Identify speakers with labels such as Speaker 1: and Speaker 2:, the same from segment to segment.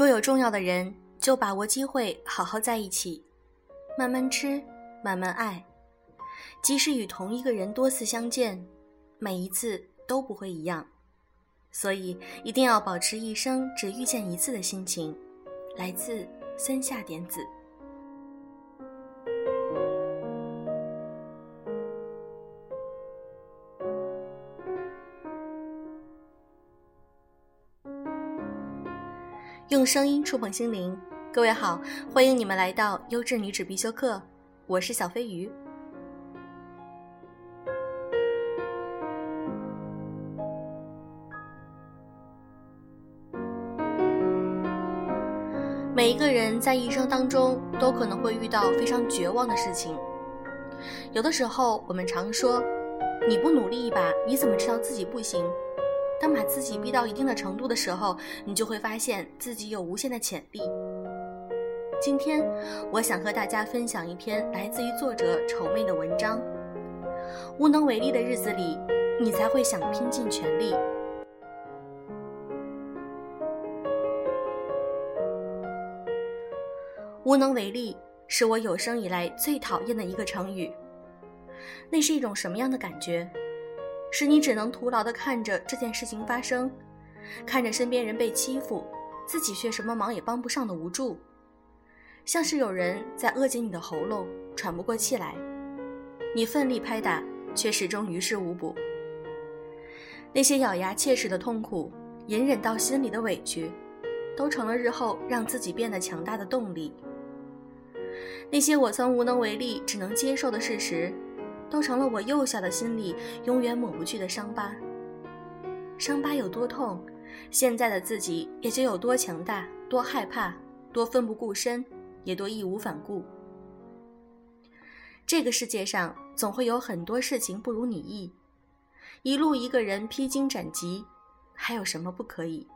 Speaker 1: 若有重要的人，就把握机会好好在一起，慢慢吃，慢慢爱。即使与同一个人多次相见，每一次都不会一样，所以一定要保持一生只遇见一次的心情。来自森下点子。用声音触碰心灵，各位好，欢迎你们来到优质女子必修课，我是小飞鱼。每一个人在一生当中都可能会遇到非常绝望的事情，有的时候我们常说，你不努力一把，你怎么知道自己不行？当把自己逼到一定的程度的时候，你就会发现自己有无限的潜力。今天，我想和大家分享一篇来自于作者丑妹的文章。无能为力的日子里，你才会想拼尽全力。无能为力是我有生以来最讨厌的一个成语。那是一种什么样的感觉？使你只能徒劳地看着这件事情发生，看着身边人被欺负，自己却什么忙也帮不上的无助，像是有人在扼紧你的喉咙，喘不过气来，你奋力拍打，却始终于事无补。那些咬牙切齿的痛苦，隐忍到心里的委屈，都成了日后让自己变得强大的动力。那些我曾无能为力，只能接受的事实。都成了我幼小的心里永远抹不去的伤疤。伤疤有多痛，现在的自己也就有多强大、多害怕、多奋不顾身，也多义无反顾。这个世界上总会有很多事情不如你意，一路一个人披荆斩棘，还有什么不可以？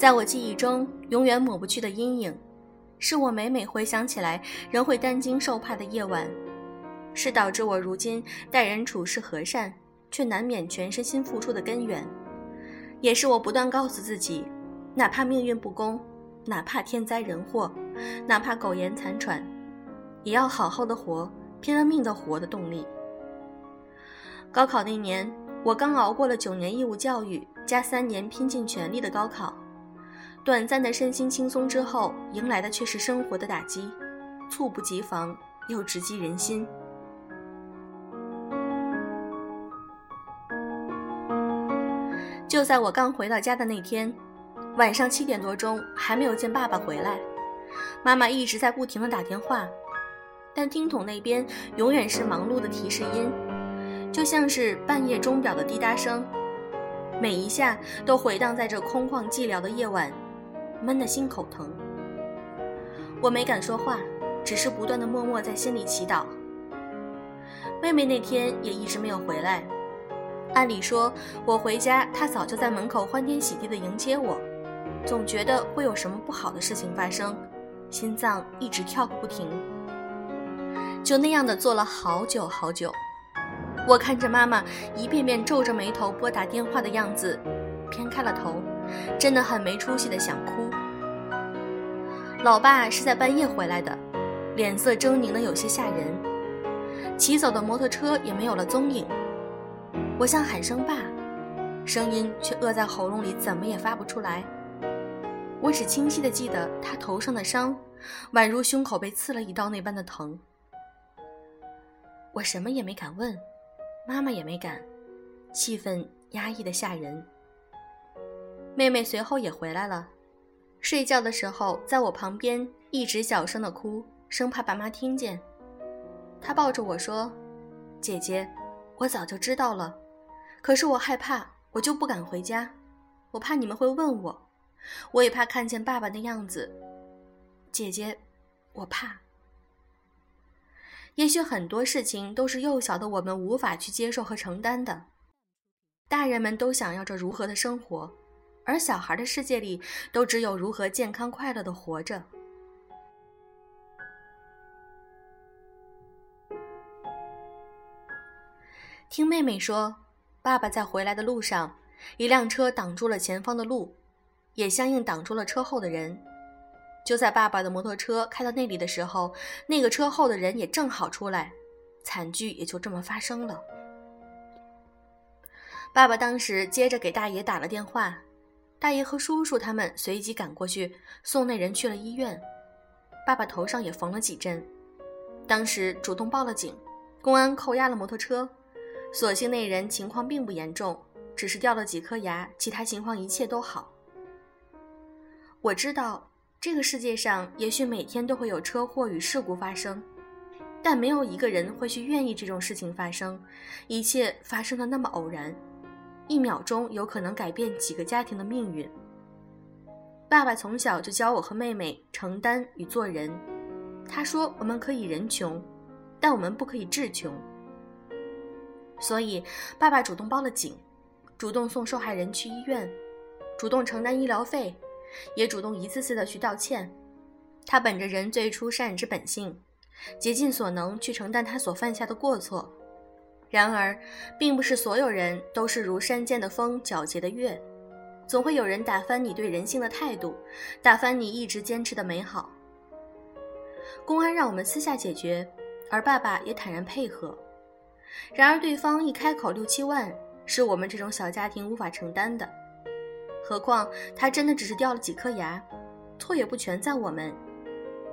Speaker 1: 在我记忆中，永远抹不去的阴影，是我每每回想起来仍会担惊受怕的夜晚，是导致我如今待人处事和善，却难免全身心付出的根源，也是我不断告诉自己，哪怕命运不公，哪怕天灾人祸，哪怕苟延残喘，也要好好的活，拼了命的活的动力。高考那年，我刚熬过了九年义务教育加三年拼尽全力的高考。短暂的身心轻松之后，迎来的却是生活的打击，猝不及防又直击人心。就在我刚回到家的那天，晚上七点多钟还没有见爸爸回来，妈妈一直在不停的打电话，但听筒那边永远是忙碌的提示音，就像是半夜钟表的滴答声，每一下都回荡在这空旷寂寥的夜晚。闷得心口疼，我没敢说话，只是不断的默默在心里祈祷。妹妹那天也一直没有回来，按理说我回家，她早就在门口欢天喜地的迎接我，总觉得会有什么不好的事情发生，心脏一直跳个不停。就那样的坐了好久好久，我看着妈妈一遍遍皱着眉头拨打电话的样子，偏开了头。真的很没出息的想哭。老爸是在半夜回来的，脸色狰狞的有些吓人，骑走的摩托车也没有了踪影。我想喊声爸，声音却扼在喉咙里，怎么也发不出来。我只清晰的记得他头上的伤，宛如胸口被刺了一刀那般的疼。我什么也没敢问，妈妈也没敢，气氛压抑的吓人。妹妹随后也回来了，睡觉的时候在我旁边一直小声的哭，生怕爸妈听见。她抱着我说：“姐姐，我早就知道了，可是我害怕，我就不敢回家，我怕你们会问我，我也怕看见爸爸的样子。姐姐，我怕。也许很多事情都是幼小的我们无法去接受和承担的，大人们都想要着如何的生活。”而小孩的世界里都只有如何健康快乐的活着。听妹妹说爸爸在回来的路上一辆车挡住了前方的路也相应挡住了车后的人。就在爸爸的摩托车开到那里的时候那个车后的人也正好出来惨剧也就这么发生了。爸爸当时接着给大爷打了电话大爷和叔叔他们随即赶过去送那人去了医院。爸爸头上也缝了几针，当时主动报了警，公安扣押了摩托车。所幸那人情况并不严重，只是掉了几颗牙，其他情况一切都好。我知道这个世界上也许每天都会有车祸与事故发生，但没有一个人会去愿意这种事情发生，一切发生的那么偶然。一秒钟有可能改变几个家庭的命运。爸爸从小就教我和妹妹承担与做人。他说：“我们可以人穷，但我们不可以志穷。”所以，爸爸主动报了警，主动送受害人去医院，主动承担医疗费，也主动一次次的去道歉。他本着人最初善之本性，竭尽所能去承担他所犯下的过错。然而，并不是所有人都是如山间的风、皎洁的月，总会有人打翻你对人性的态度，打翻你一直坚持的美好。公安让我们私下解决，而爸爸也坦然配合。然而，对方一开口六七万，是我们这种小家庭无法承担的。何况他真的只是掉了几颗牙，错也不全在我们。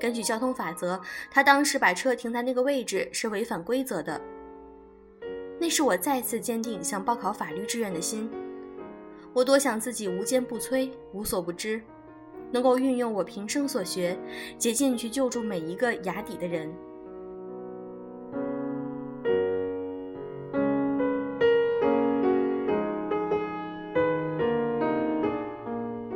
Speaker 1: 根据交通法则，他当时把车停在那个位置是违反规则的。那是我再次坚定想报考法律志愿的心。我多想自己无坚不摧、无所不知，能够运用我平生所学，竭尽去救助每一个崖底的人。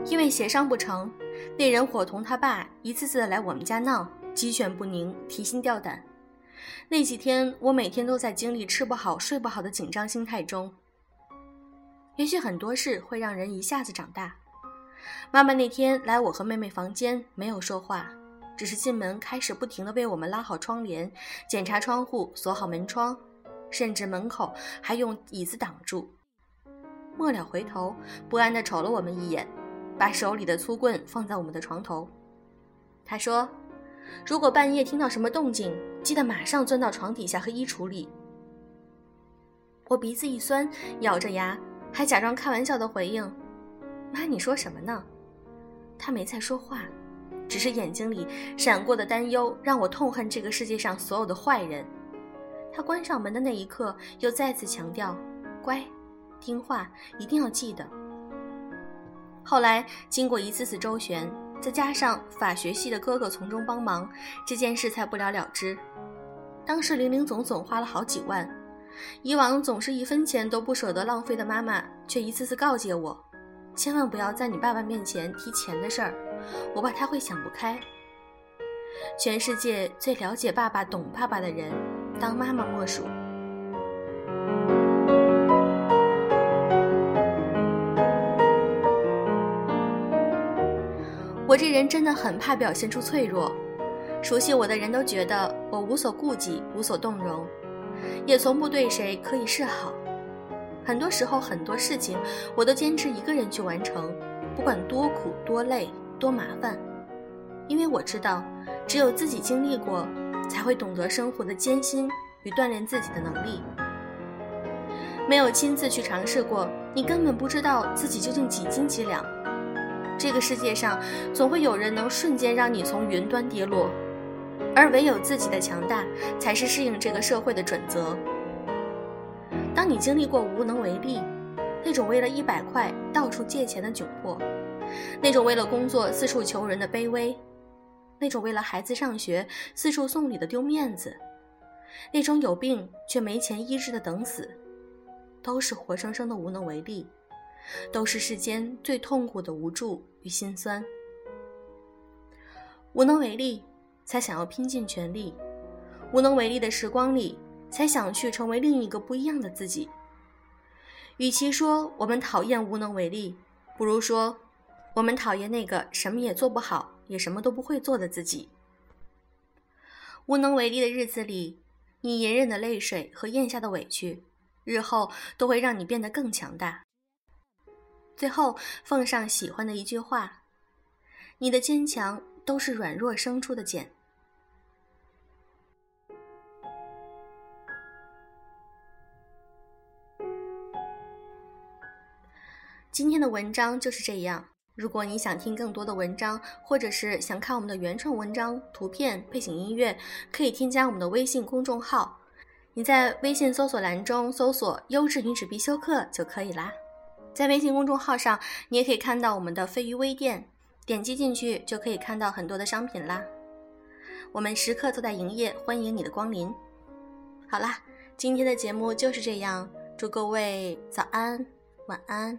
Speaker 1: 因为协商不成，那人伙同他爸一次次的来我们家闹，鸡犬不宁，提心吊胆。那几天，我每天都在经历吃不好、睡不好的紧张心态中。也许很多事会让人一下子长大。妈妈那天来我和妹妹房间，没有说话，只是进门开始不停地为我们拉好窗帘、检查窗户、锁好门窗，甚至门口还用椅子挡住。末了回头，不安地瞅了我们一眼，把手里的粗棍放在我们的床头。他说。如果半夜听到什么动静，记得马上钻到床底下和衣橱里。我鼻子一酸，咬着牙，还假装开玩笑的回应：“妈，你说什么呢？”他没再说话，只是眼睛里闪过的担忧让我痛恨这个世界上所有的坏人。他关上门的那一刻，又再次强调：“乖，听话，一定要记得。”后来经过一次次周旋。再加上法学系的哥哥从中帮忙，这件事才不了了之。当时零零总总花了好几万，以往总是一分钱都不舍得浪费的妈妈，却一次次告诫我：千万不要在你爸爸面前提钱的事儿，我怕他会想不开。全世界最了解爸爸、懂爸爸的人，当妈妈莫属。这人真的很怕表现出脆弱，熟悉我的人都觉得我无所顾忌、无所动容，也从不对谁刻意示好。很多时候，很多事情我都坚持一个人去完成，不管多苦、多累、多麻烦，因为我知道，只有自己经历过，才会懂得生活的艰辛与锻炼自己的能力。没有亲自去尝试过，你根本不知道自己究竟几斤几两。这个世界上，总会有人能瞬间让你从云端跌落，而唯有自己的强大，才是适应这个社会的准则。当你经历过无能为力，那种为了一百块到处借钱的窘迫，那种为了工作四处求人的卑微，那种为了孩子上学四处送礼的丢面子，那种有病却没钱医治的等死，都是活生生的无能为力。都是世间最痛苦的无助与心酸，无能为力，才想要拼尽全力；无能为力的时光里，才想去成为另一个不一样的自己。与其说我们讨厌无能为力，不如说我们讨厌那个什么也做不好、也什么都不会做的自己。无能为力的日子里，你隐忍的泪水和咽下的委屈，日后都会让你变得更强大。最后奉上喜欢的一句话：你的坚强都是软弱生出的茧。今天的文章就是这样。如果你想听更多的文章，或者是想看我们的原创文章、图片、背景音乐，可以添加我们的微信公众号。你在微信搜索栏中搜索“优质女子必修课”就可以啦。在微信公众号上，你也可以看到我们的飞鱼微店，点击进去就可以看到很多的商品啦。我们时刻都在营业，欢迎你的光临。好啦，今天的节目就是这样，祝各位早安、晚安。